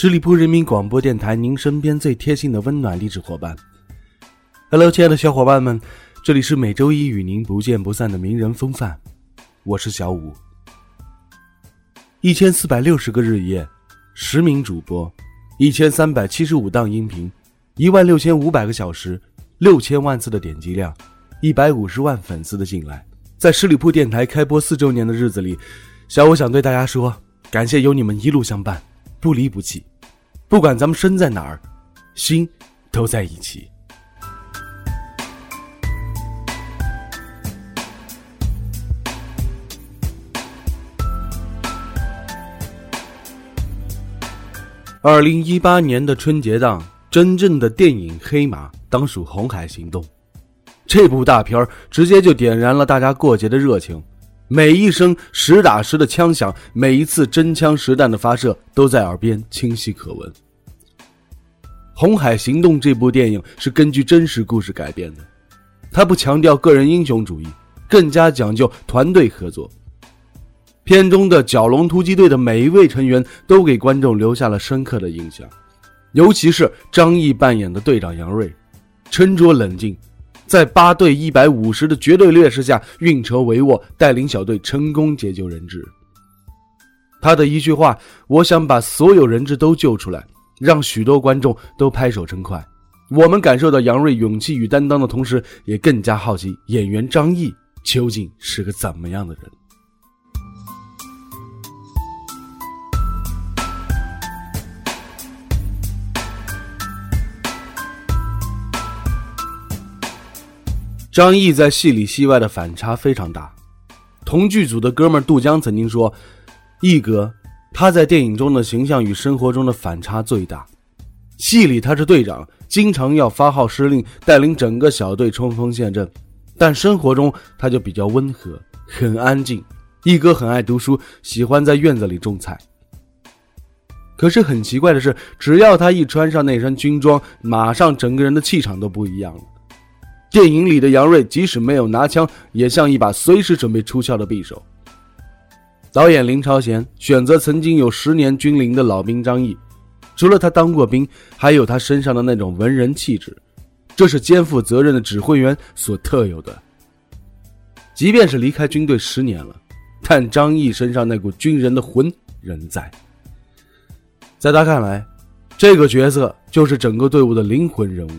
十里铺人民广播电台，您身边最贴心的温暖励志伙伴。Hello，亲爱的小伙伴们，这里是每周一与您不见不散的名人风范，我是小五。一千四百六十个日夜，十名主播，一千三百七十五档音频，一万六千五百个小时，六千万次的点击量，一百五十万粉丝的信赖，在十里铺电台开播四周年的日子里，小五想对大家说。感谢有你们一路相伴，不离不弃，不管咱们身在哪儿，心都在一起。二零一八年的春节档，真正的电影黑马当属《红海行动》，这部大片直接就点燃了大家过节的热情。每一声实打实的枪响，每一次真枪实弹的发射，都在耳边清晰可闻。《红海行动》这部电影是根据真实故事改编的，它不强调个人英雄主义，更加讲究团队合作。片中的蛟龙突击队的每一位成员都给观众留下了深刻的印象，尤其是张译扮演的队长杨锐，沉着冷静。在八对一百五十的绝对劣势下运筹帷幄，带领小队成功解救人质。他的一句话：“我想把所有人质都救出来”，让许多观众都拍手称快。我们感受到杨锐勇气与担当的同时，也更加好奇演员张译究竟是个怎么样的人。张译在戏里戏外的反差非常大。同剧组的哥们杜江曾经说：“译哥，他在电影中的形象与生活中的反差最大。戏里他是队长，经常要发号施令，带领整个小队冲锋陷阵；但生活中他就比较温和，很安静。一哥很爱读书，喜欢在院子里种菜。可是很奇怪的是，只要他一穿上那身军装，马上整个人的气场都不一样了。”电影里的杨锐，即使没有拿枪，也像一把随时准备出鞘的匕首。导演林超贤选择曾经有十年军龄的老兵张译，除了他当过兵，还有他身上的那种文人气质，这是肩负责任的指挥员所特有的。即便是离开军队十年了，但张译身上那股军人的魂仍在。在他看来，这个角色就是整个队伍的灵魂人物。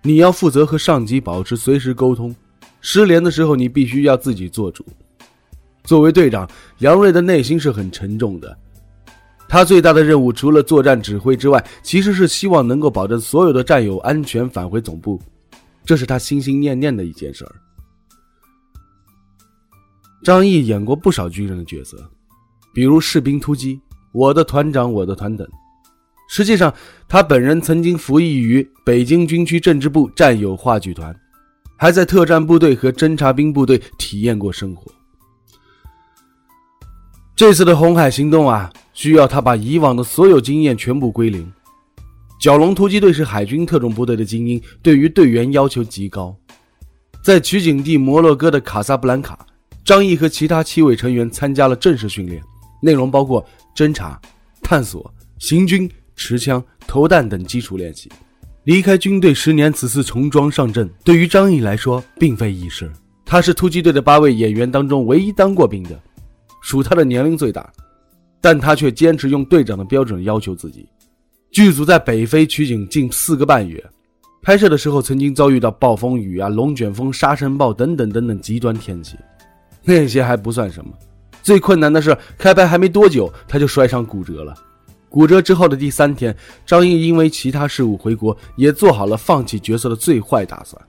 你要负责和上级保持随时沟通，失联的时候你必须要自己做主。作为队长，杨锐的内心是很沉重的。他最大的任务除了作战指挥之外，其实是希望能够保证所有的战友安全返回总部，这是他心心念念的一件事儿。张译演过不少军人的角色，比如《士兵突击》《我的团长我的团》等。实际上，他本人曾经服役于北京军区政治部战友话剧团，还在特战部队和侦察兵部队体验过生活。这次的红海行动啊，需要他把以往的所有经验全部归零。蛟龙突击队是海军特种部队的精英，对于队员要求极高。在取景地摩洛哥的卡萨布兰卡，张译和其他七位成员参加了正式训练，内容包括侦察、探索、行军。持枪、投弹等基础练习。离开军队十年，此次重装上阵，对于张译来说并非易事。他是突击队的八位演员当中唯一当过兵的，属他的年龄最大，但他却坚持用队长的标准要求自己。剧组在北非取景近四个半月，拍摄的时候曾经遭遇到暴风雨啊、龙卷风、沙尘暴等等等等极端天气。那些还不算什么，最困难的是开拍还没多久，他就摔伤骨折了。骨折之后的第三天，张译因为其他事务回国，也做好了放弃角色的最坏打算。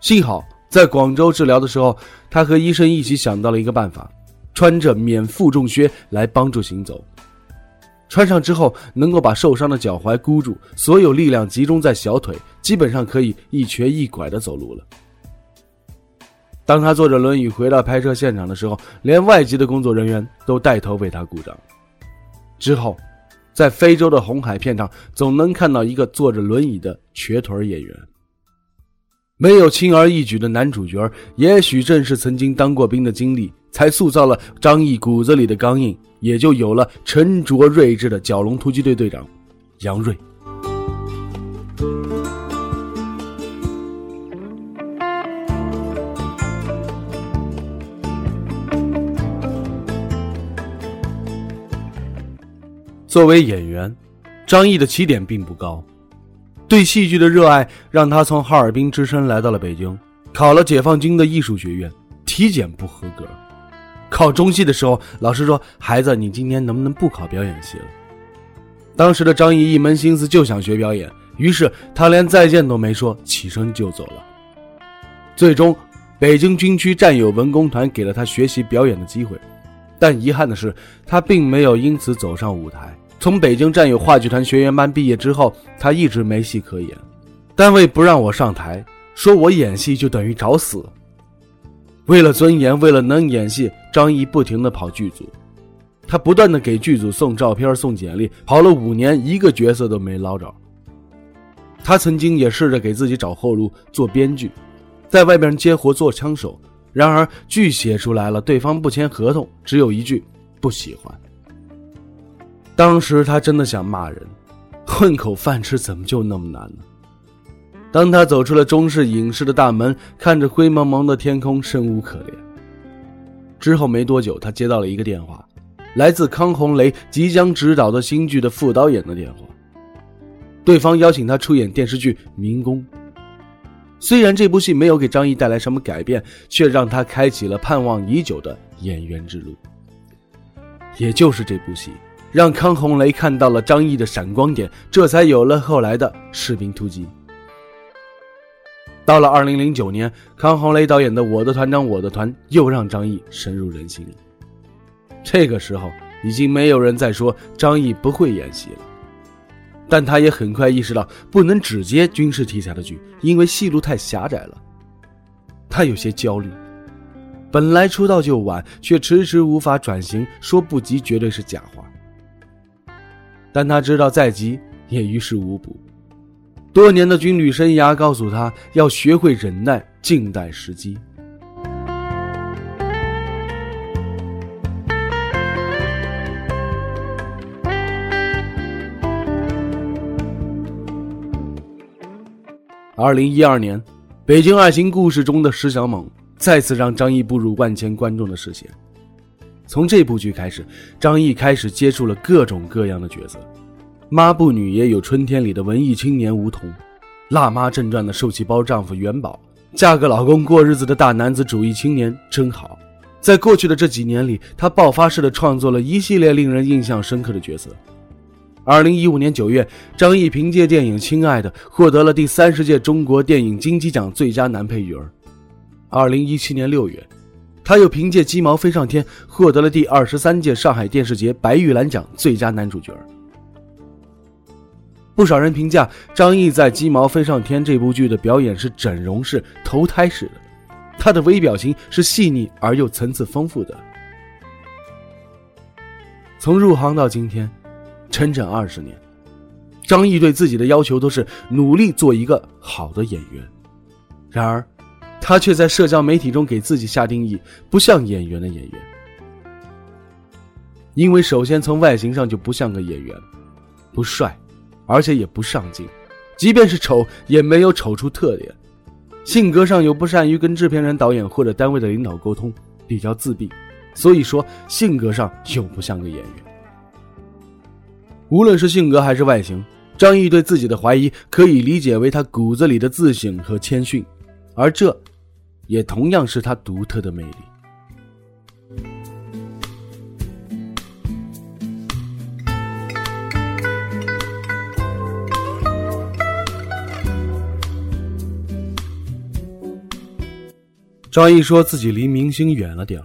幸好在广州治疗的时候，他和医生一起想到了一个办法，穿着免负重靴来帮助行走。穿上之后能够把受伤的脚踝箍住，所有力量集中在小腿，基本上可以一瘸一拐的走路了。当他坐着轮椅回到拍摄现场的时候，连外籍的工作人员都带头为他鼓掌。之后，在非洲的红海片场，总能看到一个坐着轮椅的瘸腿演员。没有轻而易举的男主角，也许正是曾经当过兵的经历，才塑造了张译骨子里的刚硬，也就有了沉着睿智的蛟龙突击队队长杨锐。作为演员，张译的起点并不高。对戏剧的热爱让他从哈尔滨只身来到了北京，考了解放军的艺术学院，体检不合格。考中戏的时候，老师说：“孩子，你今年能不能不考表演系了？”当时的张译一门心思就想学表演，于是他连再见都没说，起身就走了。最终，北京军区战友文工团给了他学习表演的机会，但遗憾的是，他并没有因此走上舞台。从北京战友话剧团学员班毕业之后，他一直没戏可演。单位不让我上台，说我演戏就等于找死。为了尊严，为了能演戏，张译不停地跑剧组。他不断地给剧组送照片、送简历，跑了五年，一个角色都没捞着。他曾经也试着给自己找后路，做编剧，在外边接活做枪手。然而剧写出来了，对方不签合同，只有一句不喜欢。当时他真的想骂人，混口饭吃怎么就那么难呢？当他走出了中式影视的大门，看着灰蒙蒙的天空，生无可恋。之后没多久，他接到了一个电话，来自康洪雷即将执导的新剧的副导演的电话，对方邀请他出演电视剧《民工》。虽然这部戏没有给张译带来什么改变，却让他开启了盼望已久的演员之路。也就是这部戏。让康洪雷看到了张译的闪光点，这才有了后来的《士兵突击》。到了二零零九年，康洪雷导演的《我的团长我的团》又让张译深入人心。这个时候，已经没有人再说张译不会演戏了，但他也很快意识到不能只接军事题材的剧，因为戏路太狭窄了。他有些焦虑，本来出道就晚，却迟迟无法转型，说不急绝对是假话。但他知道再急也于事无补，多年的军旅生涯告诉他要学会忍耐，静待时机。二零一二年，《北京爱情故事》中的石小猛再次让张译步入万千观众的视线。从这部剧开始，张译开始接触了各种各样的角色，抹布女也有《春天》里的文艺青年吴桐，《辣妈正传》的受气包丈夫元宝，嫁个老公过日子的大男子主义青年真好。在过去的这几年里，他爆发式的创作了一系列令人印象深刻的角色。二零一五年九月，张译凭借电影《亲爱的》获得了第三十届中国电影金鸡奖最佳男配角。二零一七年六月。他又凭借《鸡毛飞上天》获得了第二十三届上海电视节白玉兰奖最佳男主角。不少人评价张译在《鸡毛飞上天》这部剧的表演是整容式、投胎式的，他的微表情是细腻而又层次丰富的。从入行到今天，整整二十年，张译对自己的要求都是努力做一个好的演员。然而。他却在社交媒体中给自己下定义，不像演员的演员。因为首先从外形上就不像个演员，不帅，而且也不上镜，即便是丑也没有丑出特点。性格上又不善于跟制片人、导演或者单位的领导沟通，比较自闭，所以说性格上又不像个演员。无论是性格还是外形，张译对自己的怀疑可以理解为他骨子里的自省和谦逊，而这。也同样是他独特的魅力。张译说自己离明星远了点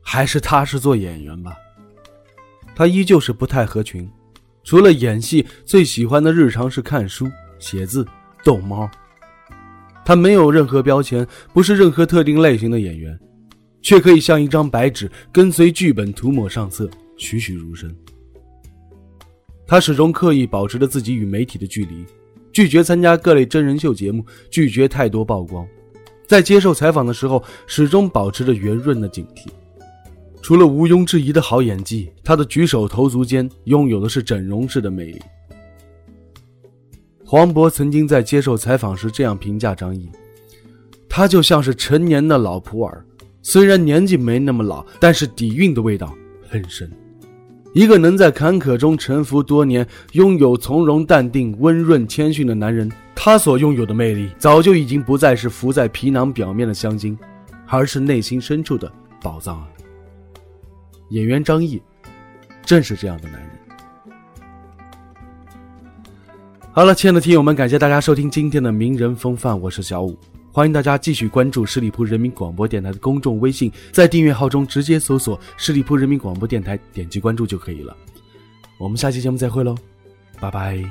还是踏实做演员吧。他依旧是不太合群，除了演戏，最喜欢的日常是看书、写字、逗猫。他没有任何标签，不是任何特定类型的演员，却可以像一张白纸，跟随剧本涂抹上色，栩栩如生。他始终刻意保持着自己与媒体的距离，拒绝参加各类真人秀节目，拒绝太多曝光。在接受采访的时候，始终保持着圆润的警惕。除了毋庸置疑的好演技，他的举手投足间拥有的是整容式的魅力。黄渤曾经在接受采访时这样评价张译：“他就像是成年的老普洱，虽然年纪没那么老，但是底蕴的味道很深。一个能在坎坷中沉浮多年，拥有从容淡定、温润谦逊的男人，他所拥有的魅力，早就已经不再是浮在皮囊表面的香精，而是内心深处的宝藏啊！”演员张译，正是这样的男人。好了，亲爱的听友们，感谢大家收听今天的名人风范，我是小五，欢迎大家继续关注十里铺人民广播电台的公众微信，在订阅号中直接搜索“十里铺人民广播电台”，点击关注就可以了。我们下期节目再会喽，拜拜。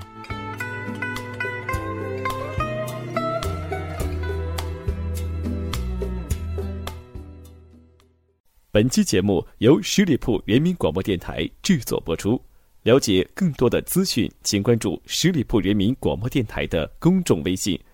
本期节目由十里铺人民广播电台制作播出。了解更多的资讯，请关注十里铺人民广播电台的公众微信